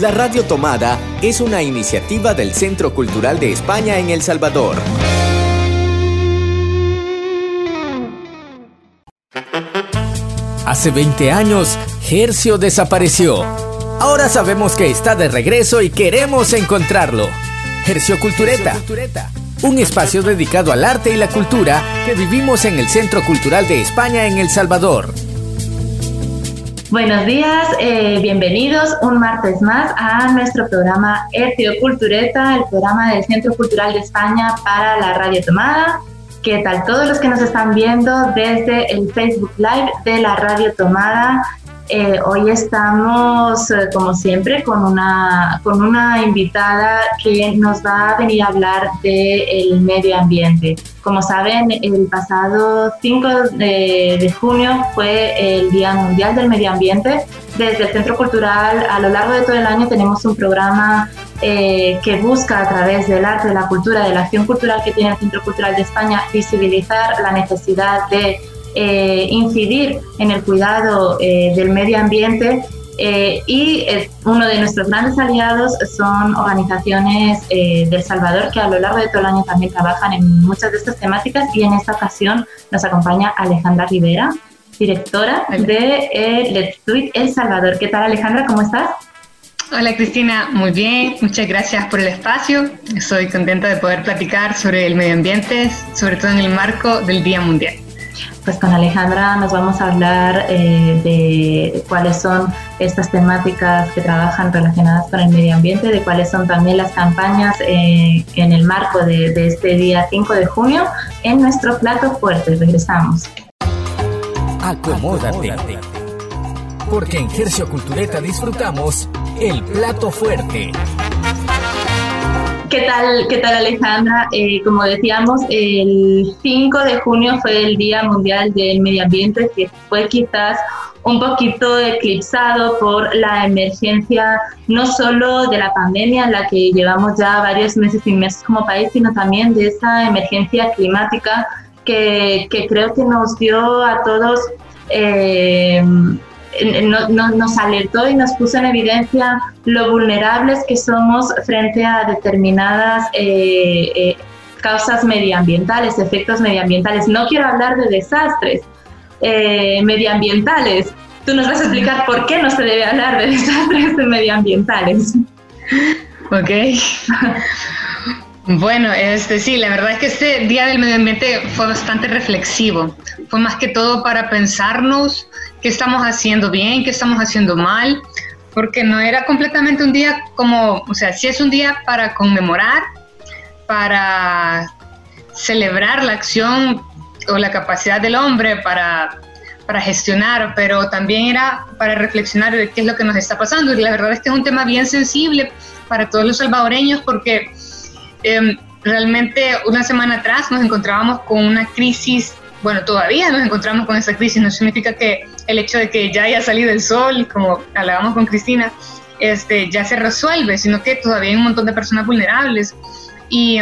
La Radio Tomada es una iniciativa del Centro Cultural de España en El Salvador. Hace 20 años, Hercio desapareció. Ahora sabemos que está de regreso y queremos encontrarlo. Hercio Cultureta. Un espacio dedicado al arte y la cultura que vivimos en el Centro Cultural de España en El Salvador. Buenos días, eh, bienvenidos un martes más a nuestro programa Hercio Cultureta, el programa del Centro Cultural de España para la Radio Tomada. ¿Qué tal todos los que nos están viendo desde el Facebook Live de la Radio Tomada? Eh, hoy estamos, eh, como siempre, con una, con una invitada que nos va a venir a hablar del medio ambiente. Como saben, el pasado 5 de, de, junio fue el Día Mundial del Medio Ambiente. Desde el Centro Cultural, a lo largo de todo el año, tenemos un programa eh, que busca a través del arte, de la cultura, de la acción cultural que tiene el Centro Cultural de España, visibilizar la necesidad de eh, incidir en el cuidado eh, del medio ambiente eh, y uno de nuestros grandes aliados son organizaciones de El Salvador que a lo largo de todo el año también trabajan en muchas de estas temáticas y en esta ocasión nos acompaña Alejandra Rivera, directora de Let's Do It El Salvador. ¿Qué tal Alejandra? ¿Cómo estás? Hola Cristina, muy bien, muchas gracias por el espacio. Estoy contenta de poder platicar sobre el medio ambiente, sobre todo en el marco del Día Mundial pues con Alejandra nos vamos a hablar eh, de cuáles son estas temáticas que trabajan relacionadas con el medio ambiente, de cuáles son también las campañas eh, en el marco de, este día 5 de junio en nuestro plato fuerte. Regresamos. Acomódate. Porque en Gercio Cultureta disfrutamos el plato fuerte. ¿Qué tal, qué tal Alejandra? Eh, como decíamos, el 5 de junio fue el Día Mundial del Medio Ambiente, que fue quizás un poquito eclipsado por la emergencia no solo de la pandemia en la que llevamos ya varios meses inmersos como país, sino también de esa emergencia climática que, que creo que nos dio a todos eh, nos alertó y nos puso en evidencia lo vulnerables que somos frente a determinadas eh, eh, causas medioambientales, efectos medioambientales. No quiero hablar de desastres eh, medioambientales. Tú nos vas a explicar por qué no se debe hablar de desastres medioambientales. Ok. Bueno, este sí, la verdad es que este Día del Medio Ambiente fue bastante reflexivo. Fue más que todo para pensarnos qué estamos haciendo bien, qué estamos haciendo mal, porque no era completamente un día como, o sea, sí es un día para conmemorar, para celebrar la acción o la capacidad del hombre para, para gestionar, pero también era para reflexionar de qué es lo que nos está pasando. Y la verdad es que es un tema bien sensible para todos los salvadoreños porque Em, realmente una semana atrás nos encontrábamos con una crisis, bueno, todavía nos encontramos con esa crisis, no significa que el hecho de que ya haya salido el sol, como hablábamos con Cristina, este, ya se resuelve, sino que todavía hay un montón de personas vulnerables. Y,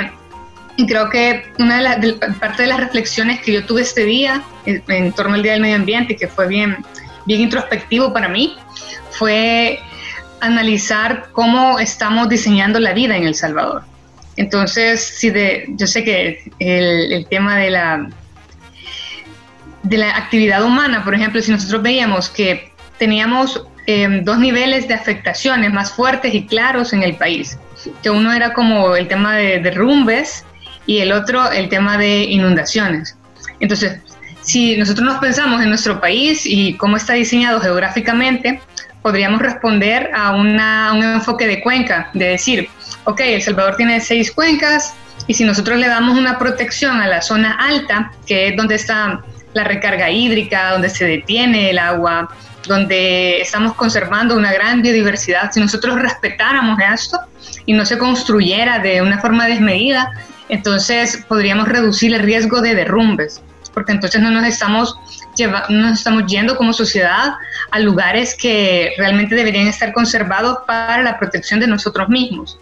creo que una de las parte de las reflexiones que yo tuve este día en, en, torno al Día del Medio Ambiente, que fue bien, bien introspectivo para mí, fue analizar cómo estamos diseñando la vida en El Salvador. Entonces, sí, de, yo sé que el, tema de la, de la actividad humana, por ejemplo, si nosotros veíamos que teníamos em, dos niveles de afectaciones más fuertes y claros en el país, que uno era como el tema de derrumbes y el otro el tema de inundaciones. Entonces, si nosotros nos pensamos en nuestro país y cómo está diseñado geográficamente, podríamos responder a, a un enfoque de cuenca, de decir, ok, El Salvador tiene seis cuencas y si nosotros le damos una protección a la zona alta, que es donde está la recarga hídrica, donde se detiene el agua, donde estamos conservando una gran biodiversidad, si nosotros respetáramos esto y no se construyera de una forma desmedida, entonces podríamos reducir el riesgo de derrumbes, porque entonces no nos estamos, estamos yendo como sociedad a lugares que realmente deberían estar conservados para la protección de nosotros mismos.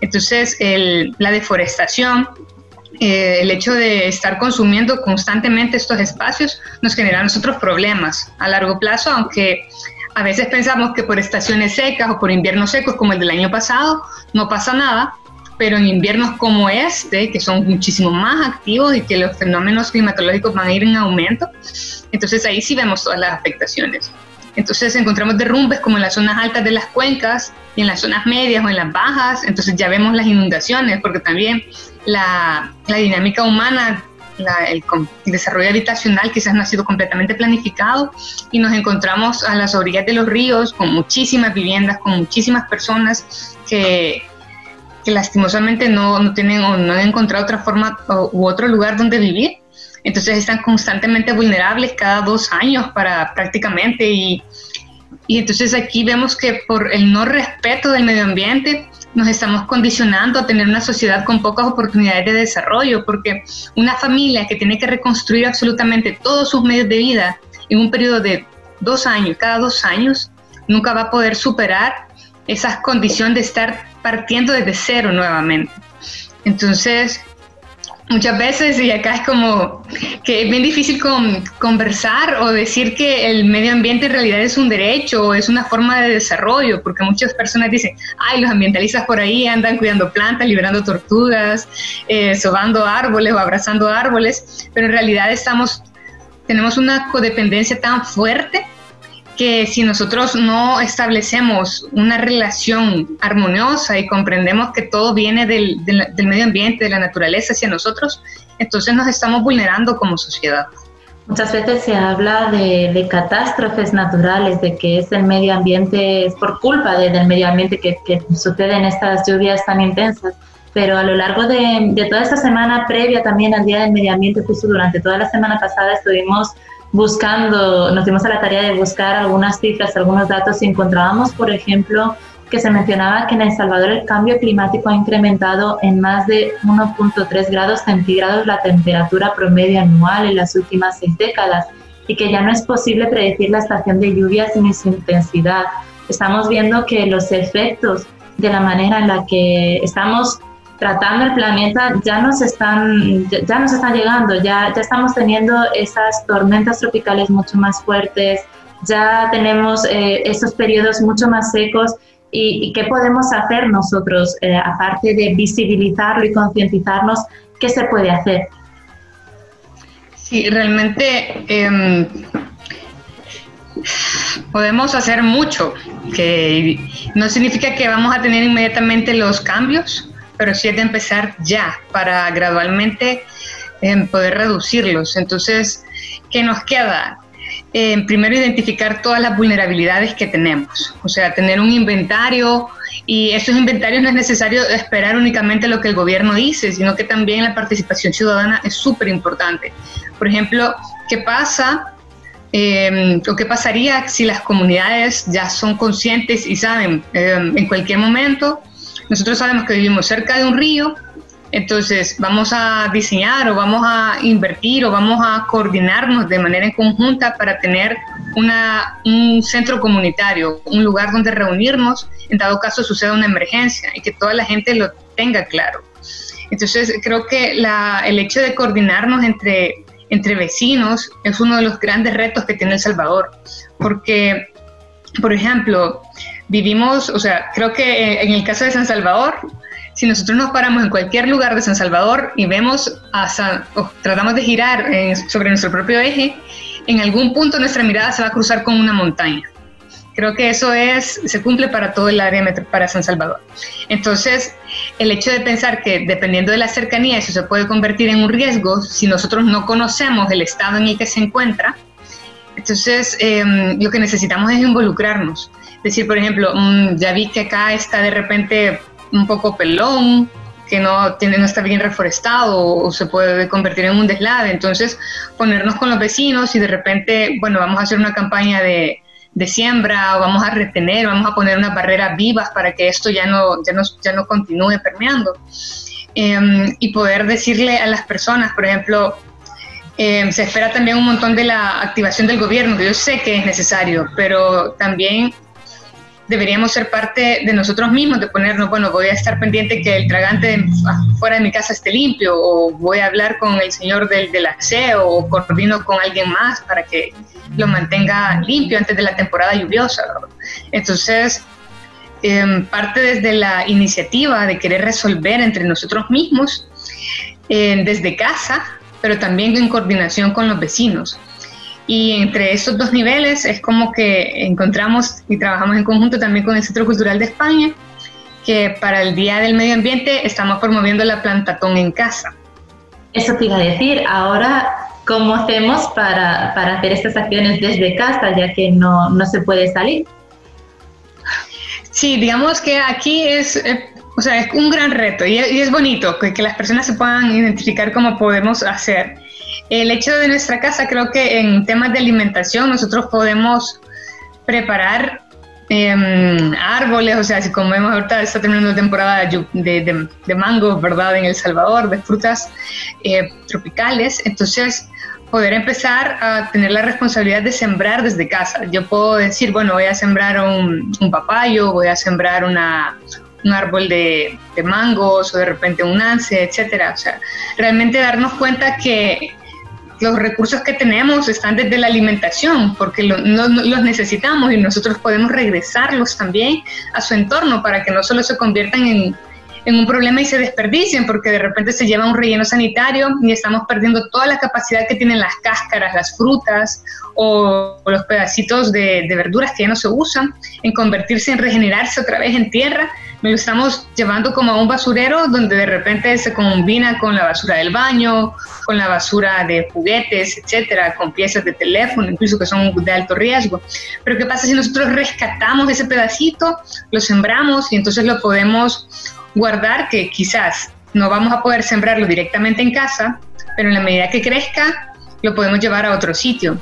Entonces, la deforestación, eh, el hecho de estar consumiendo constantemente estos espacios nos genera a nosotros problemas a largo plazo, aunque a veces pensamos que por estaciones secas o por inviernos secos como el del año pasado no pasa nada, pero en inviernos como este, que son muchísimo más activos y que los fenómenos climatológicos van a ir en aumento, entonces ahí sí vemos todas las afectaciones. Entonces encontramos derrumbes como en las zonas altas de las cuencas y en las zonas medias o en las bajas, entonces ya vemos las inundaciones, porque también la, dinámica humana el, desarrollo habitacional quizás no ha sido completamente planificado y nos encontramos a las orillas de los ríos con muchísimas viviendas, con muchísimas personas que, que lastimosamente no, no, tienen o no han encontrado otra forma u otro lugar donde vivir. Entonces están constantemente vulnerables cada dos años para prácticamente y, y entonces aquí vemos que por el no respeto del medio ambiente nos estamos condicionando a tener una sociedad con pocas oportunidades de desarrollo, porque una familia que tiene que reconstruir absolutamente todos sus medios de vida en un periodo de dos años, cada dos años, nunca va a poder superar esa condición de estar partiendo desde cero nuevamente. Entonces, muchas veces, y acá es como que es bien difícil conversar o decir que el medio ambiente en realidad es un derecho o es una forma de desarrollo, porque muchas personas dicen, ay, los ambientalistas por ahí andan cuidando plantas, liberando tortugas, eh, sobando árboles o abrazando árboles, pero en realidad estamos, tenemos una codependencia tan fuerte que si nosotros no establecemos una relación armoniosa y comprendemos que todo viene del, medio ambiente, de la naturaleza hacia nosotros, entonces nos estamos vulnerando como sociedad. Muchas veces se habla de, catástrofes naturales, de que es el medio ambiente, es por culpa del medio ambiente que, que, suceden estas lluvias tan intensas. Pero a lo largo de, de toda esta semana previa también al Día del Medio Ambiente, justo durante toda la semana pasada estuvimos buscando, nos dimos a la tarea de buscar algunas cifras, algunos datos y encontrábamos, por ejemplo, que se mencionaba que en El Salvador el cambio climático ha incrementado en más de 1.3 grados centígrados la temperatura promedio anual en las últimas seis décadas y que ya no es posible predecir la estación de lluvias ni su intensidad. Estamos viendo que los efectos de la manera en la que estamos tratando el planeta ya nos están, ya, nos están llegando, ya, ya estamos teniendo esas tormentas tropicales mucho más fuertes, ya tenemos eh, esos periodos mucho más secos y, qué podemos hacer nosotros, eh, aparte de visibilizarlo y concientizarnos, qué se puede hacer. Sí, realmente em, podemos hacer mucho, que no significa que vamos a tener inmediatamente los cambios, pero sí es de empezar ya para gradualmente eh, poder reducirlos. Entonces, ¿qué nos queda? Eh, primero, identificar todas las vulnerabilidades que tenemos, o sea, tener un inventario y esos inventarios no es necesario esperar únicamente lo que el gobierno dice, sino que también la participación ciudadana es súper importante. Por ejemplo, ¿qué pasa eh, o qué pasaría si las comunidades ya son conscientes y saben en cualquier momento nosotros sabemos que vivimos cerca de un río, entonces vamos a diseñar o vamos a invertir o vamos a coordinarnos de manera conjunta para tener una, un centro comunitario, un lugar donde reunirnos en dado caso suceda una emergencia y que toda la gente lo tenga claro. Entonces creo que la, el hecho de coordinarnos entre, entre vecinos es uno de los grandes retos que tiene El Salvador, porque, por ejemplo, vivimos, o sea, creo que eh, en el caso de San Salvador, si nosotros nos paramos en cualquier lugar de San Salvador y vemos a San, o tratamos de girar sobre nuestro propio eje, en algún punto nuestra mirada se va a cruzar con una montaña. Creo que eso es, se cumple para todo el área para San Salvador. Entonces, el hecho de pensar que dependiendo de la cercanía eso se puede convertir en un riesgo si nosotros no conocemos el estado en el que se encuentra, entonces em, lo que necesitamos es involucrarnos decir, por ejemplo, mm, ya vi que acá está de repente un poco pelón, que no, tiene, no está bien reforestado o, se puede convertir en un deslave. Entonces, ponernos con los vecinos y de repente, bueno, vamos a hacer una campaña de, de siembra o vamos a retener, vamos a poner unas barreras vivas para que esto ya no, ya no, ya no continúe permeando. Em, y poder decirle a las personas, por ejemplo, em, se espera también un montón de la activación del gobierno, que yo sé que es necesario, pero también deberíamos ser parte de nosotros mismos, de ponernos, bueno, voy a estar pendiente que el tragante fuera de mi casa esté limpio, o voy a hablar con el señor del, del aseo, o coordino con alguien más para que lo mantenga limpio antes de la temporada lluviosa. Entonces, em, parte desde la iniciativa de querer resolver entre nosotros mismos, eh, desde casa, pero también en coordinación con los vecinos. Y entre esos dos niveles es como que encontramos y trabajamos en conjunto también con el Centro Cultural de España, que para el Día del Medio Ambiente estamos promoviendo la plantatón en casa. Eso te iba a decir, ahora, ¿cómo hacemos para, para hacer estas acciones desde casa, ya que no, no se puede salir? Sí, digamos que aquí es, eh, o sea, es un gran reto y, y es bonito que, que, las personas se puedan identificar cómo podemos hacer. El hecho de nuestra casa, creo que en temas de alimentación nosotros podemos preparar eh, árboles, o sea, si como vemos ahorita está terminando la temporada de, de, de mango, ¿verdad? En El Salvador, de frutas eh, tropicales, entonces poder empezar a tener la responsabilidad de sembrar desde casa. Yo puedo decir, bueno, voy a sembrar un, papayo, voy a sembrar una, un árbol de, de, mangos o de repente un ance, etcétera. O sea, realmente darnos cuenta que los recursos que tenemos están desde la alimentación, porque lo, no, los necesitamos y nosotros podemos regresarlos también a su entorno para que no solo se conviertan en, en un problema y se desperdicien, porque de repente se lleva un relleno sanitario y estamos perdiendo toda la capacidad que tienen las cáscaras, las frutas o, o los pedacitos de, de verduras que ya no se usan en convertirse en regenerarse otra vez en tierra lo estamos llevando como a un basurero donde de repente se combina con la basura del baño, con la basura de juguetes, etcétera, con piezas de teléfono, incluso que son de alto riesgo. Pero ¿qué pasa si nosotros rescatamos ese pedacito, lo sembramos y entonces lo podemos guardar, que quizás no vamos a poder sembrarlo directamente en casa, pero en la medida que crezca, lo podemos llevar a otro sitio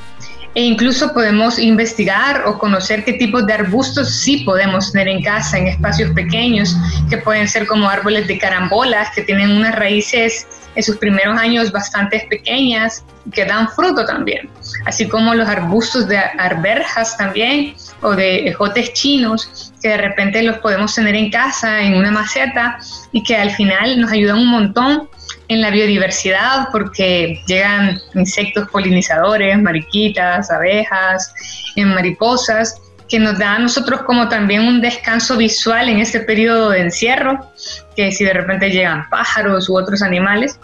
e incluso podemos investigar o conocer qué tipos de arbustos sí podemos tener en casa en espacios pequeños, que pueden ser como árboles de carambolas, que tienen unas raíces en sus primeros años bastante pequeñas, que dan fruto también, así como los arbustos de arberjas también, o de ejotes chinos, que de repente los podemos tener en casa, en una maceta, y que al final nos ayudan un montón en la biodiversidad porque llegan insectos polinizadores, mariquitas, abejas, en mariposas, que nos da a nosotros como también un descanso visual en este periodo de encierro, que si de repente llegan pájaros u otros animales,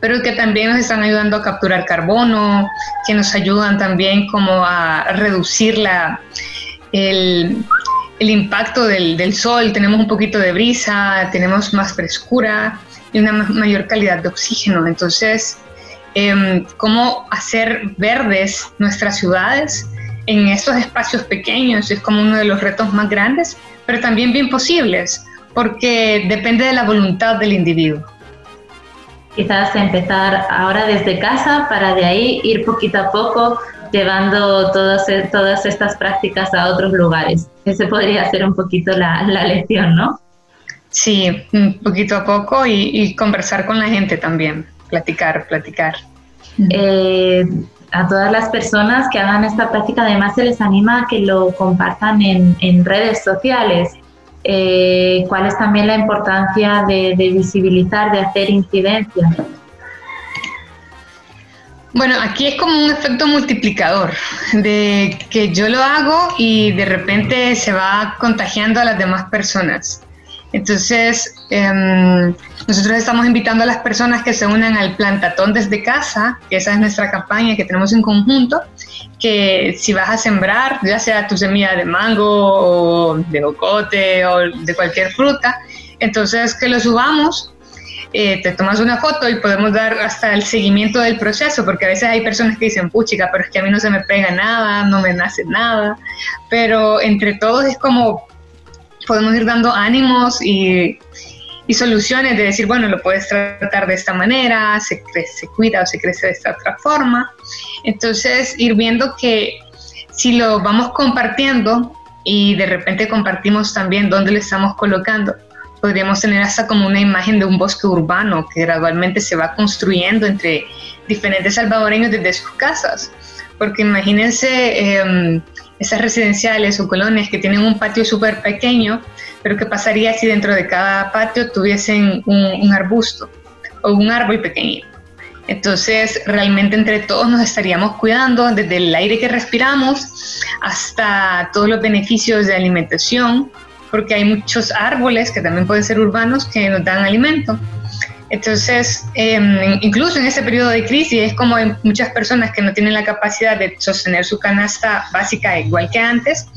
pero que también nos están ayudando a capturar carbono, que nos ayudan también como a reducir la, el, el impacto del, del sol, tenemos un poquito de brisa, tenemos más frescura, y una mayor calidad de oxígeno. Entonces, eh, cómo hacer verdes nuestras ciudades en estos espacios pequeños es como uno de los retos más grandes, pero también bien posibles, porque depende de la voluntad del individuo. Quizás empezar ahora desde casa para de ahí ir poquito a poco llevando todas, todas estas prácticas a otros lugares. Ese podría ser un poquito la, la lección, ¿no? Sí, poquito a poco y, y, conversar con la gente también, platicar, platicar. Eh, a todas las personas que hagan esta práctica, además se les anima a que lo compartan en, en redes sociales. Eh, ¿Cuál es también la importancia de, de visibilizar, de hacer incidencia? Bueno, aquí es como un efecto multiplicador, de que yo lo hago y de repente se va contagiando a las demás personas. Entonces, eh, nosotros estamos invitando a las personas que se unan al plantatón desde casa, esa es nuestra campaña que tenemos en conjunto, que si vas a sembrar, ya sea tu semilla de mango o de jocote o de cualquier fruta, entonces que lo subamos eh, te tomas una foto y podemos dar hasta el seguimiento del proceso, porque a veces hay personas que dicen, puchica, pero es que a mí no se me pega nada, no me nace nada, pero entre todos es como podemos ir dando ánimos y, y, soluciones de decir, bueno, lo puedes tratar de esta manera, se, crece, se cuida o se crece de esta otra forma. Entonces, ir viendo que si lo vamos compartiendo y de repente compartimos también dónde lo estamos colocando, podríamos tener hasta como una imagen de un bosque urbano que gradualmente se va construyendo entre diferentes salvadoreños desde sus casas. Porque imagínense eh, esas residenciales o colonias que tienen un patio súper pequeño, pero ¿qué pasaría si dentro de cada patio tuviesen un, arbusto o un árbol pequeñito? Entonces, realmente entre todos nos estaríamos cuidando, desde el aire que respiramos hasta todos los beneficios de alimentación, porque hay muchos árboles que también pueden ser urbanos que nos dan alimento. Entonces, em, incluso en este periodo de crisis, es como hay muchas personas que no tienen la capacidad de sostener su canasta básica igual que antes,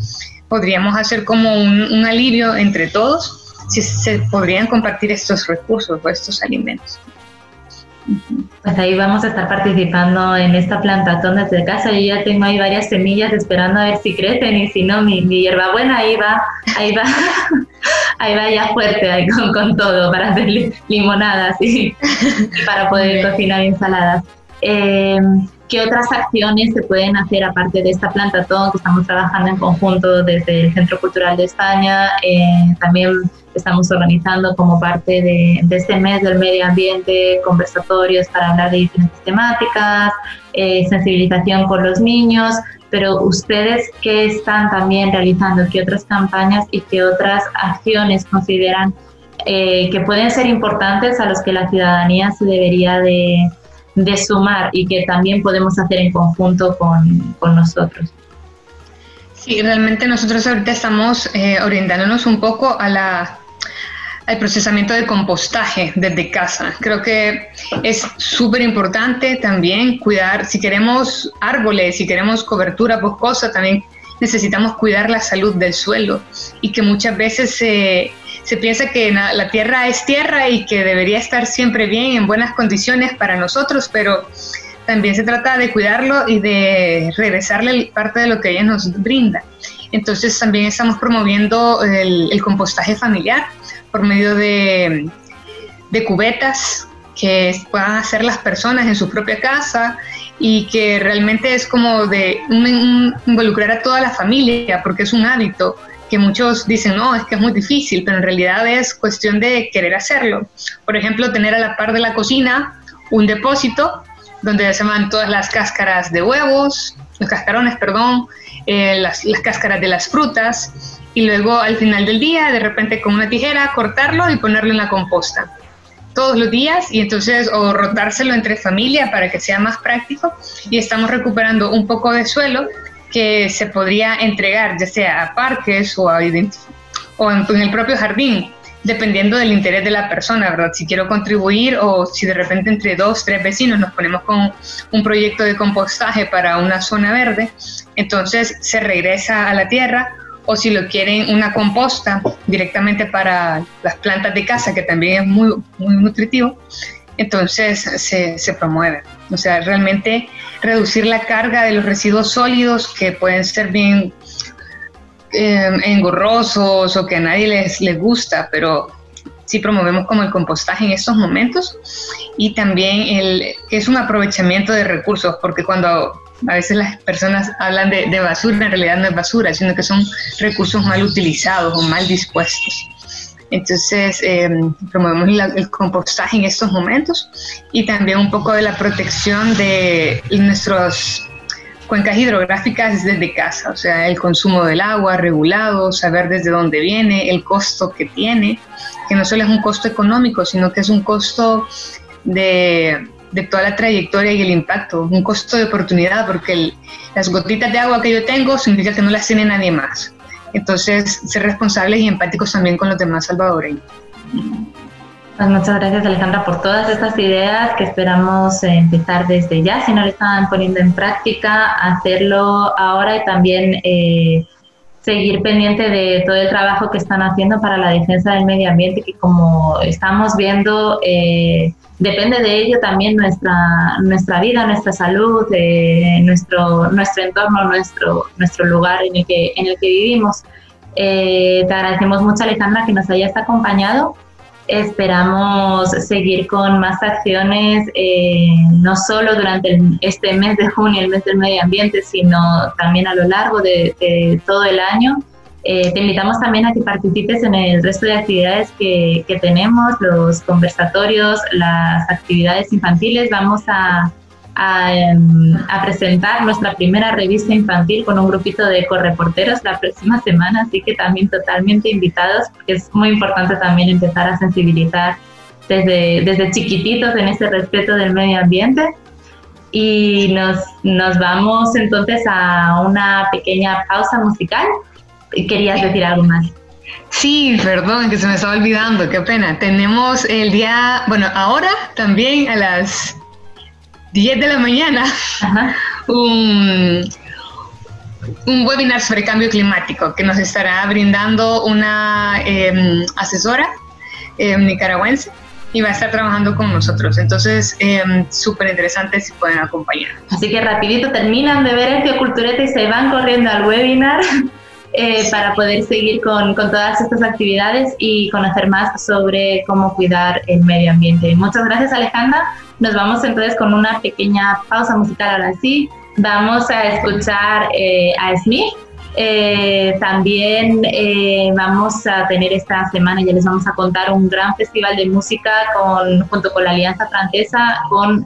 podríamos hacer como un, alivio entre todos si se podrían compartir estos recursos o estos alimentos. Pues ahí vamos a estar participando en esta plantazón desde casa. Yo ya tengo ahí varias semillas esperando a ver si crecen y si no, mi, mi hierbabuena ahí va, ahí va, ahí va ya fuerte ahí con, con, todo para hacer limonadas y, para poder cocinar ensaladas. Eh, ¿Qué otras acciones se pueden hacer aparte de esta plantazón que estamos trabajando en conjunto desde el Centro Cultural de España? Eh, también estamos organizando como parte de, este mes del medio ambiente conversatorios para hablar de diferentes temáticas, eh, sensibilización con los niños, pero ustedes qué están también realizando, qué otras campañas y qué otras acciones consideran eh, que pueden ser importantes a los que la ciudadanía se debería de, sumar y que también podemos hacer en conjunto con, con nosotros. Sí, realmente nosotros ahorita estamos eh, orientándonos un poco a la el procesamiento de compostaje desde casa. Creo que es súper importante también cuidar, si queremos árboles, si queremos cobertura boscosa, también necesitamos cuidar la salud del suelo y que muchas veces se, se piensa que la tierra es tierra y que debería estar siempre bien, en buenas condiciones para nosotros, pero también se trata de cuidarlo y de regresarle parte de lo que ella nos brinda. Entonces también estamos promoviendo el compostaje familiar, por medio de, cubetas que puedan hacer las personas en su propia casa y que realmente es como de involucrar a toda la familia porque es un hábito que muchos dicen, no, es que es muy difícil, pero en realidad es cuestión de querer hacerlo. Por ejemplo, tener a la par de la cocina un depósito donde se van todas las cáscaras de huevos, los cascarones, perdón, eh, las cáscaras de las frutas, y luego al final del día, de repente con una tijera, cortarlo y ponerlo en la composta. Todos los días y entonces o rotárselo entre familia para que sea más práctico y estamos recuperando un poco de suelo que se podría entregar ya sea a parques o, a o en, el propio jardín dependiendo del interés de la persona, ¿verdad? Si quiero contribuir o si de repente entre dos, tres vecinos nos ponemos con un proyecto de compostaje para una zona verde, entonces se regresa a la tierra o si lo quieren una composta directamente para las plantas de casa, que también es muy, muy nutritivo, entonces se, se promueve. O sea, realmente reducir la carga de los residuos sólidos que pueden ser bien eh, engorrosos o que a nadie les, les gusta, pero sí promovemos como el compostaje en estos momentos y también el, es un aprovechamiento de recursos, porque cuando a veces las personas hablan de, basura, en realidad no es basura, sino que son recursos mal utilizados o mal dispuestos. Entonces, em, promovemos el compostaje en estos momentos y también un poco de la protección de nuestras cuencas hidrográficas desde casa, o sea, el consumo del agua regulado, saber desde dónde viene, el costo que tiene, que no solo es un costo económico, sino que es un costo de, de toda la trayectoria y el impacto, un costo de oportunidad, porque las gotitas de agua que yo tengo significa que no las tiene nadie más. Entonces, ser responsables y empáticos también con los demás salvadoreños. Pues muchas gracias Alejandra por todas estas ideas que esperamos empezar desde ya, si no lo están poniendo en práctica, hacerlo ahora y también eh, seguir pendiente de todo el trabajo que están haciendo para la defensa del medio ambiente, que como estamos viendo, eh, depende de ello también nuestra, nuestra vida, nuestra salud, eh, nuestro, nuestro entorno, nuestro, nuestro lugar en el que, en el que vivimos. Eh, te agradecemos mucho, Alejandra, que nos hayas acompañado. Esperamos seguir con más acciones, eh, no solo durante este mes de junio, el mes del medio ambiente, sino también a lo largo de, de todo el año. Eh, te invitamos también a que participes en el resto de actividades que, que tenemos, los conversatorios, las actividades infantiles. Vamos a, em, a, presentar nuestra primera revista infantil con un grupito de correporteros la próxima semana, así que también totalmente invitados, porque es muy importante también empezar a sensibilizar desde, desde chiquititos en este respeto del medio ambiente. Y nos, nos vamos entonces a una pequeña pausa musical. ¿Querías decir algo más? Sí, perdón, que se me estaba olvidando, qué pena. Tenemos el día, bueno, ahora también a las 10 de la mañana, un, webinar sobre cambio climático que nos estará brindando una em, asesora em, nicaragüense y va a estar trabajando con nosotros. Entonces, em, súper interesante si pueden acompañar. Así que rapidito terminan de ver este Cultureta y se van corriendo al webinar. Eh, para poder seguir con, con, todas estas actividades y conocer más sobre cómo cuidar el medio ambiente. Muchas gracias Alejandra. Nos vamos entonces con una pequeña pausa musical ahora sí. Vamos a escuchar eh, a Smith. Eh, también vamos a tener esta semana, ya les vamos a contar, un gran festival de música con, junto con la Alianza Francesa, con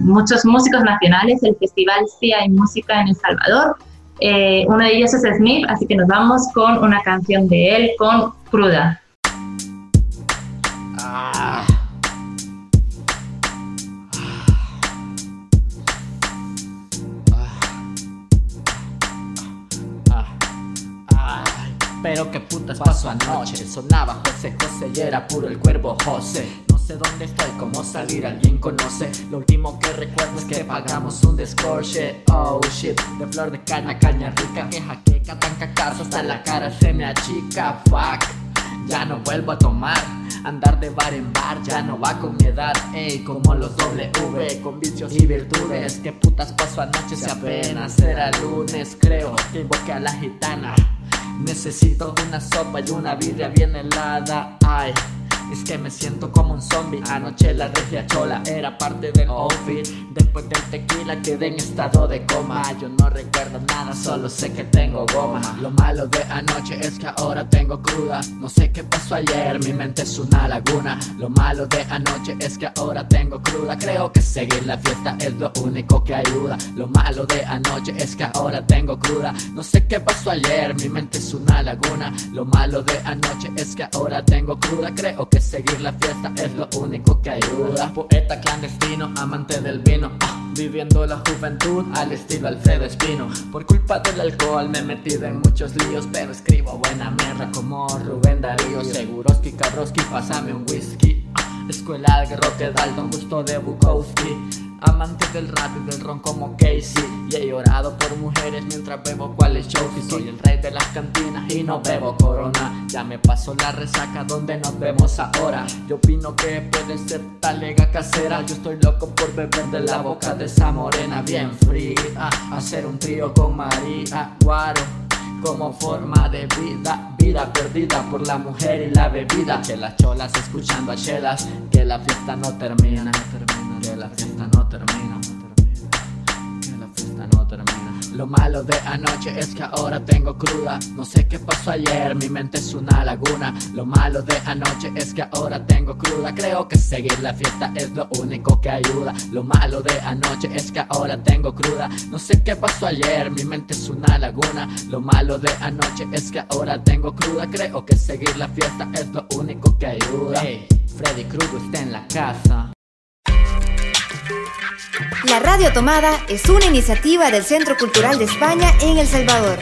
muchos músicos nacionales, el Festival Sí hay Música en El Salvador. Eh, uno de ellos es Smith, así que nos vamos con una canción de él, con Cruda. Pero qué putas pasó anoche Sonaba José José y era puro el cuervo José sé dónde estoy, cómo salir, alguien conoce. Lo último que recuerdo es que pagamos un descorche. Oh shit, de flor de caña, caña rica. Que jaqueca, tan cacazo, hasta la cara se me achica. Fuck, ya no vuelvo a tomar. Andar de bar en bar ya no va con mi edad, ey, como los W, con vicios y virtudes. ¿Qué putas pasó anoche si apenas era lunes? Creo que invoqué a la gitana. Necesito una sopa y una birria bien helada, ay. Es que me siento como un zombie. Anoche la regia chola era parte del outfit. Después del tequila quedé en estado de coma. Yo no recuerdo nada, solo sé que tengo goma. Lo malo de anoche es que ahora tengo cruda. No sé qué pasó ayer, mi mente es una laguna. Lo malo de anoche es que ahora tengo cruda. Creo que seguir la fiesta es lo único que ayuda. Lo malo de anoche es que ahora tengo cruda. No sé qué pasó ayer, mi mente es una laguna. Lo malo de anoche es que ahora tengo cruda. Creo que seguir la fiesta es lo único que ayuda. Poeta clandestino, amante del vino, ah, viviendo la juventud al estilo Alfredo Espino. Por culpa del alcohol me he metido en muchos líos, pero escribo buena mierda como Rubén Darío. Seguroski, cabroski, pásame un whisky. Ah, escuela de Roque Dalton, gusto de Bukowski. Amante del rap y del ron como Casey. Y he llorado por mujeres mientras bebo cuáles show. Y soy el rey de las cantinas y no bebo corona. Ya me pasó la resaca donde nos vemos ahora. Yo opino que puede ser talega casera. Yo estoy loco por beber de la boca de esa morena. Bien fría Hacer un trío con María Guaro. Como forma de vida, vida perdida por la mujer y la bebida. Que las cholas escuchando a chelas, que la fiesta no termina, no termina, que la fiesta no termina. Lo malo de anoche es que ahora tengo cruda. No sé qué pasó ayer, mi mente es una laguna. Lo malo de anoche es que ahora tengo cruda. Creo que seguir la fiesta es lo único que ayuda. Lo malo de anoche es que ahora tengo cruda. No sé qué pasó ayer, mi mente es una laguna. Lo malo de anoche es que ahora tengo cruda. Creo que seguir la fiesta es lo único que ayuda. Freddy Krueger está en la casa. La Radio Tomada es una iniciativa del Centro Cultural de España en El Salvador.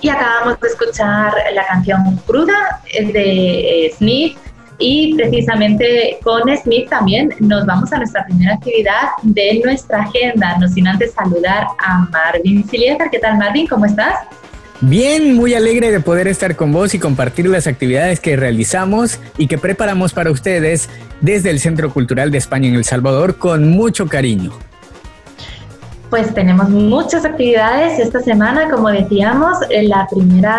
Y acabamos de escuchar la canción Cruda de eh, Smith y precisamente con Smith también nos vamos a nuestra primera actividad de nuestra agenda, no sin antes saludar a Marvin Silieta. ¿Qué tal Marvin? ¿Cómo estás? Bien, muy alegre de poder estar con vos y compartir las actividades que realizamos y que preparamos para ustedes desde el Centro Cultural de España en El Salvador con mucho cariño. Pues tenemos muchas actividades esta semana, como decíamos, la primera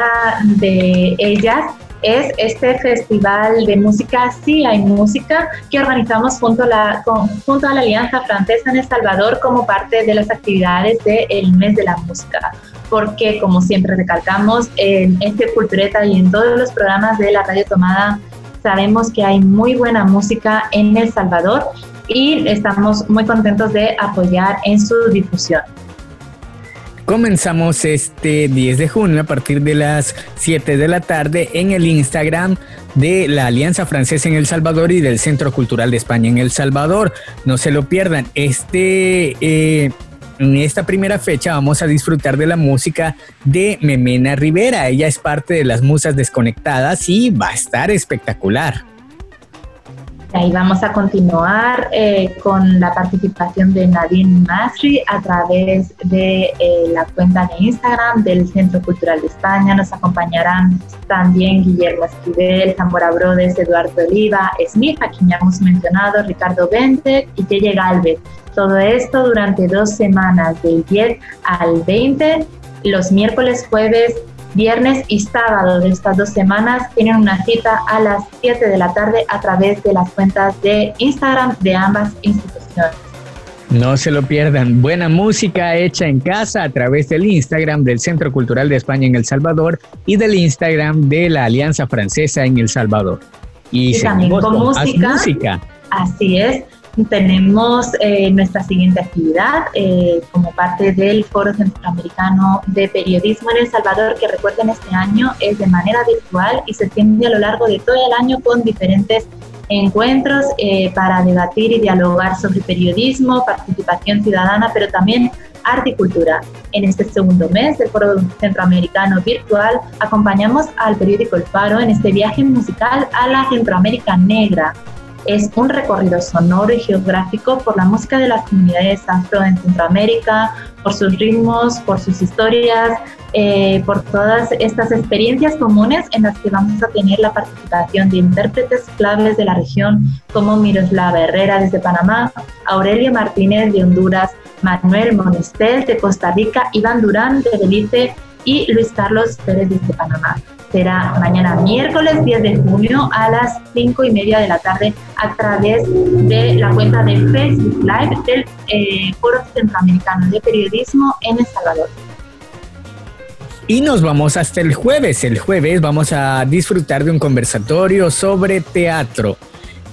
de ellas es este festival de música, sí hay música, que organizamos junto a la, junto a la Alianza Francesa en El Salvador como parte de las actividades del mes de la música. Porque como siempre recalcamos, en este Cultureta y en todos los programas de la Radio Tomada sabemos que hay muy buena música en El Salvador y estamos muy contentos de apoyar en su difusión. Comenzamos este 10 de junio a partir de las 7 de la tarde en el Instagram de la Alianza Francesa en El Salvador y del Centro Cultural de España en El Salvador. No se lo pierdan. Este, eh, en esta primera fecha vamos a disfrutar de la música de Memena Rivera. Ella es parte de las Musas Desconectadas y va a estar espectacular. Ahí vamos a continuar eh, con la participación de Nadine Masri a través de eh, la cuenta de Instagram del Centro Cultural de España. Nos acompañarán también Guillermo Esquivel, Zamora Brodes, Eduardo Oliva, Smith, a quien ya hemos mencionado, Ricardo Bente y Telle Galvez. Todo esto durante dos semanas, del 10 al 20, los miércoles, jueves viernes y sábado de estas dos semanas tienen una cita a las 7 de la tarde a través de las cuentas de Instagram de ambas instituciones. No se lo pierdan. Buena música hecha en casa a través del Instagram del Centro Cultural de España en El Salvador y del Instagram de la Alianza Francesa en El Salvador. Y, también con, música. Así es. Tenemos eh, nuestra siguiente actividad eh, como parte del Foro Centroamericano de Periodismo en El Salvador, que recuerden este año es de manera virtual y se extiende a lo largo de todo el año con diferentes encuentros eh, para debatir y dialogar sobre periodismo, participación ciudadana, pero también arte y cultura. En este segundo mes del Foro Centroamericano Virtual acompañamos al periódico El Faro en este viaje musical a la Centroamérica Negra, es un recorrido sonoro y geográfico por la música de las comunidades afro en Centroamérica, por sus ritmos, por sus historias, eh, por todas estas experiencias comunes en las que vamos a tener la participación de intérpretes claves de la región como Miroslava Herrera desde Panamá, Aurelia Martínez de Honduras, Manuel Monistel de Costa Rica, Iván Durán de Belice y Luis Carlos Pérez desde Panamá será mañana miércoles 10 de junio a las 5 y media de la tarde a través de la cuenta de Facebook Live del eh, Foro Centroamericano de Periodismo en El Salvador. Y nos vamos hasta el jueves. El jueves vamos a disfrutar de un conversatorio sobre teatro.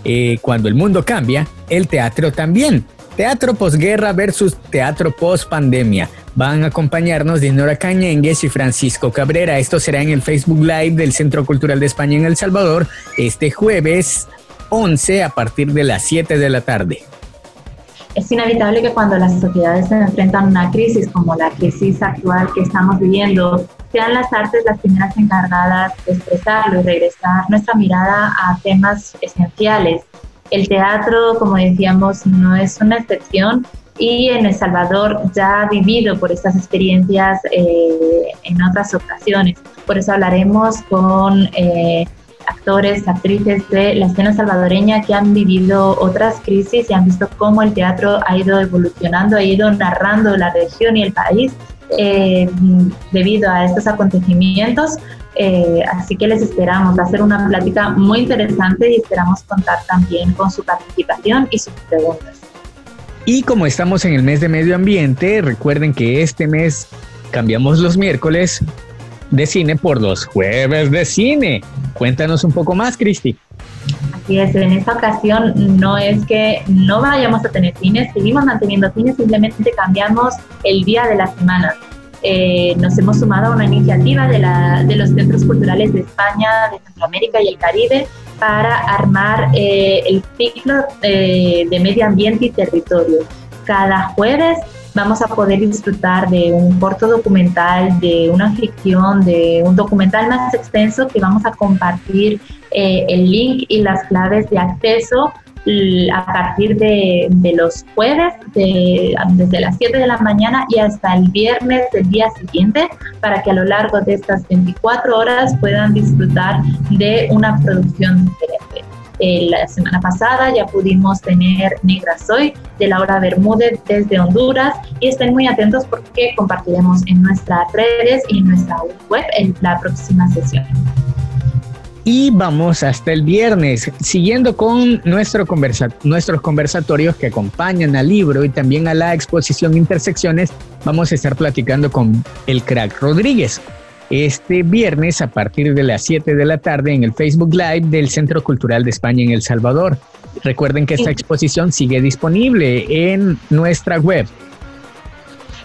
Eh, cuando el mundo cambia, el teatro también. Teatro posguerra versus teatro post pandemia. Van a acompañarnos Dinora Cañengues y Francisco Cabrera. Esto será en el Facebook Live del Centro Cultural de España en El Salvador este jueves 11 a partir de las 7 de la tarde. Es inevitable que cuando las sociedades se enfrentan a una crisis como la crisis actual que estamos viviendo, sean las artes las primeras encargadas de expresarlo y regresar nuestra mirada a temas esenciales. El teatro, como decíamos, no es una excepción y en El Salvador ya ha vivido por estas experiencias eh, en otras ocasiones. Por eso hablaremos con eh, actores, actrices de la escena salvadoreña que han vivido otras crisis y han visto cómo el teatro ha ido evolucionando, ha ido narrando la región y el país eh, debido a estos acontecimientos. Así que les esperamos. Va a ser una plática muy interesante y esperamos contar también con su participación y sus preguntas. Y como estamos en el mes de medio ambiente, recuerden que este mes cambiamos los miércoles de cine por los jueves de cine. Cuéntanos un poco más, Cristi. Así es, en esta ocasión no es que no vayamos a tener cine, seguimos manteniendo cine, simplemente cambiamos el día de la semana. Eh, nos hemos sumado a una iniciativa de, la, de los centros culturales de España, de Centroamérica y el Caribe para armar eh, el ciclo eh, de medio ambiente y territorio. Cada jueves vamos a poder disfrutar de un corto documental, de una ficción, de un documental más extenso que vamos a compartir eh, el link y las claves de acceso a partir de, los jueves, desde las 7 de la mañana y hasta el viernes del día siguiente, para que a lo largo de estas 24 horas puedan disfrutar de una producción diferente. La semana pasada ya pudimos tener Negra Soy de Laura Bermúdez desde Honduras y estén muy atentos porque compartiremos en nuestras redes y en nuestra web en la próxima sesión. Y vamos hasta el viernes, siguiendo con nuestro nuestros conversatorios que acompañan al libro y también a la exposición Intersecciones, vamos a estar platicando con el crack Rodríguez. Este viernes a partir de las 7 de la tarde en el Facebook Live del Centro Cultural de España en El Salvador. Recuerden que esta exposición sigue disponible en nuestra web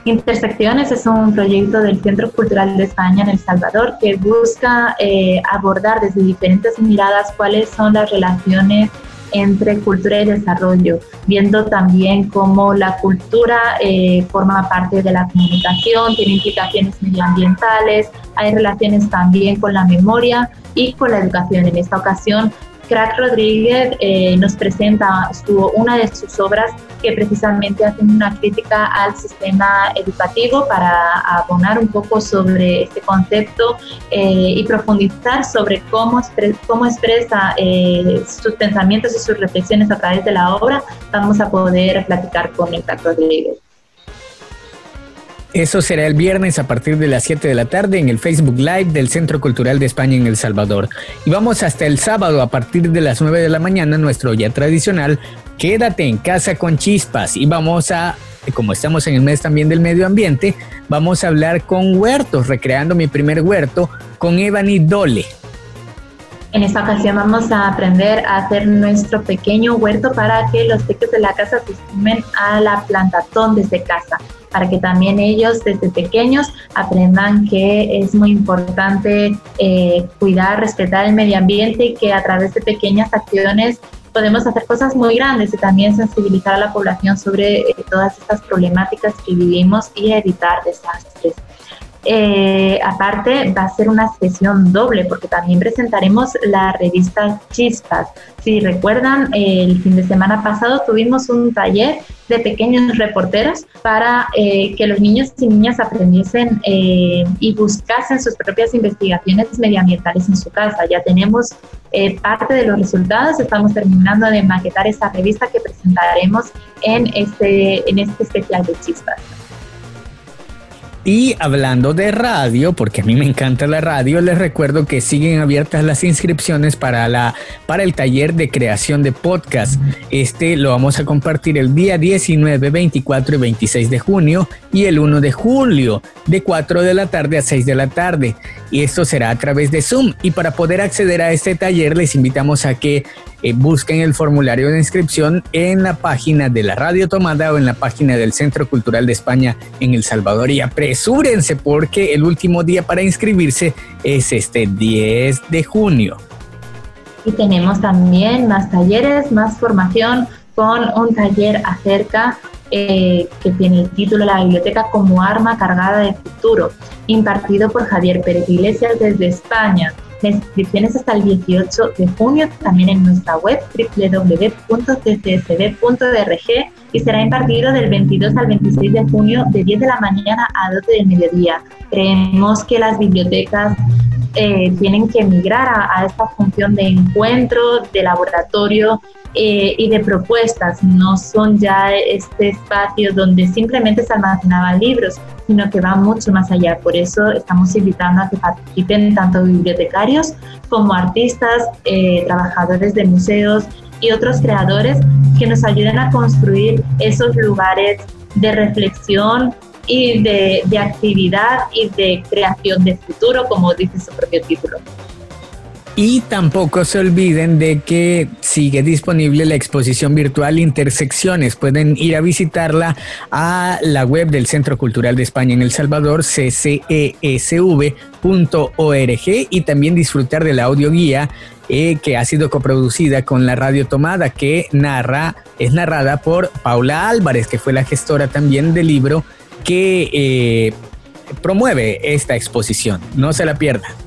Intersecciones es un proyecto del Centro Cultural de España en El Salvador que busca eh, abordar desde diferentes miradas cuáles son las relaciones entre cultura y desarrollo, viendo también cómo la cultura eh, forma parte de la comunicación, tiene implicaciones medioambientales, hay relaciones también con la memoria y con la educación. En esta ocasión Crack Rodríguez eh, nos presenta una de sus obras que precisamente hacen una crítica al sistema educativo para abonar un poco sobre este concepto eh, y profundizar sobre cómo, cómo expresa eh, sus pensamientos y sus reflexiones a través de la obra. Vamos a poder platicar con el Crack Rodríguez. Eso será el viernes a partir de las 7 de la tarde en el Facebook Live del Centro Cultural de España en El Salvador. Y vamos hasta el sábado a partir de las 9 de la mañana, nuestro ya tradicional, quédate en casa con chispas. Y vamos a, como estamos en el mes también del medio ambiente, vamos a hablar con huertos, recreando mi primer huerto con Evany Dole. En esta ocasión vamos a aprender a hacer nuestro pequeño huerto para que los pequeños de la casa se sumen a la plantatón desde casa para que también ellos desde pequeños aprendan que es muy importante eh, cuidar, respetar el medio ambiente y que a través de pequeñas acciones podemos hacer cosas muy grandes y también sensibilizar a la población sobre eh, todas estas problemáticas que vivimos y evitar desastres. Eh, aparte, va a ser una sesión doble porque también presentaremos la revista Chispas. Si recuerdan, el fin de semana pasado tuvimos un taller de pequeños reporteros para eh, que los niños y niñas aprendiesen eh, y buscasen sus propias investigaciones medioambientales en su casa. Ya tenemos parte de los resultados, estamos terminando de maquetar esa revista que presentaremos en este, en este especial de Chispas. Y hablando de radio, porque a mí me encanta la radio, les recuerdo que siguen abiertas las inscripciones para, la, para el taller de creación de podcast. Este lo vamos a compartir el día 19, 24 y 26 de junio y el 1 de julio, de 4 de la tarde a 6 de la tarde. Y esto será a través de Zoom. Y para poder acceder a este taller, les invitamos a que eh, busquen el formulario de inscripción en la página de la Radio Tomada o en la página del Centro Cultural de España en El Salvador y apresúrense porque el último día para inscribirse es este 10 de junio. Y tenemos también más talleres, más formación con un taller acerca eh, que tiene el título La biblioteca como arma cargada de futuro, impartido por Javier Pérez Iglesias desde España. La inscripción es hasta el 18 de junio, también en nuestra web www.ccsb.org y será impartido del 22 al 26 de junio de 10 de la mañana a 12 del mediodía. Creemos que las bibliotecas eh, tienen que migrar a, esta función de encuentro, de laboratorio eh, y de propuestas. No son ya este espacio donde simplemente se almacenaban libros, sino que va mucho más allá. Por eso estamos invitando a que participen tanto bibliotecarios como artistas, eh, trabajadores de museos y otros creadores que nos ayuden a construir esos lugares de reflexión y de, de actividad y de creación de futuro, como dice su propio título. Y tampoco se olviden de que sigue disponible la exposición virtual Intersecciones. Pueden ir a visitarla a la web del Centro Cultural de España en El Salvador, ccesv.org, y también disfrutar de la audioguía eh, que ha sido coproducida con la Radio Tomada, que narra, es narrada por Paula Álvarez, que fue la gestora también del libro que eh, promueve esta exposición. No se la pierdan.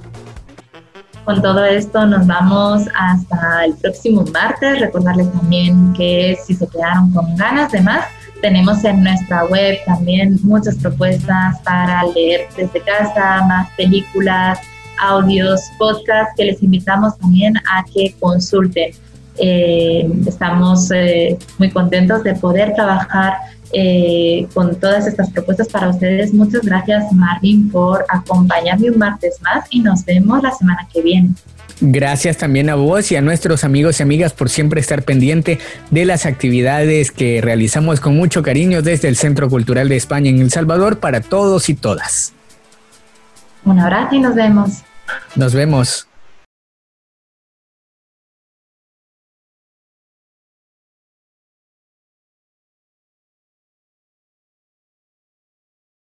Con todo esto nos vamos hasta el próximo martes. Recordarles también que si se quedaron con ganas de más, tenemos en nuestra web también muchas propuestas para leer desde casa, más películas, audios, podcasts que les invitamos también a que consulten. Eh, estamos eh, muy contentos de poder trabajar eh, con todas estas propuestas para ustedes. Muchas gracias Marvin por acompañarme un martes más y nos vemos la semana que viene. Gracias también a vos y a nuestros amigos y amigas por siempre estar pendiente de las actividades que realizamos con mucho cariño desde el Centro Cultural de España en El Salvador para todos y todas. Un abrazo y nos vemos. Nos vemos.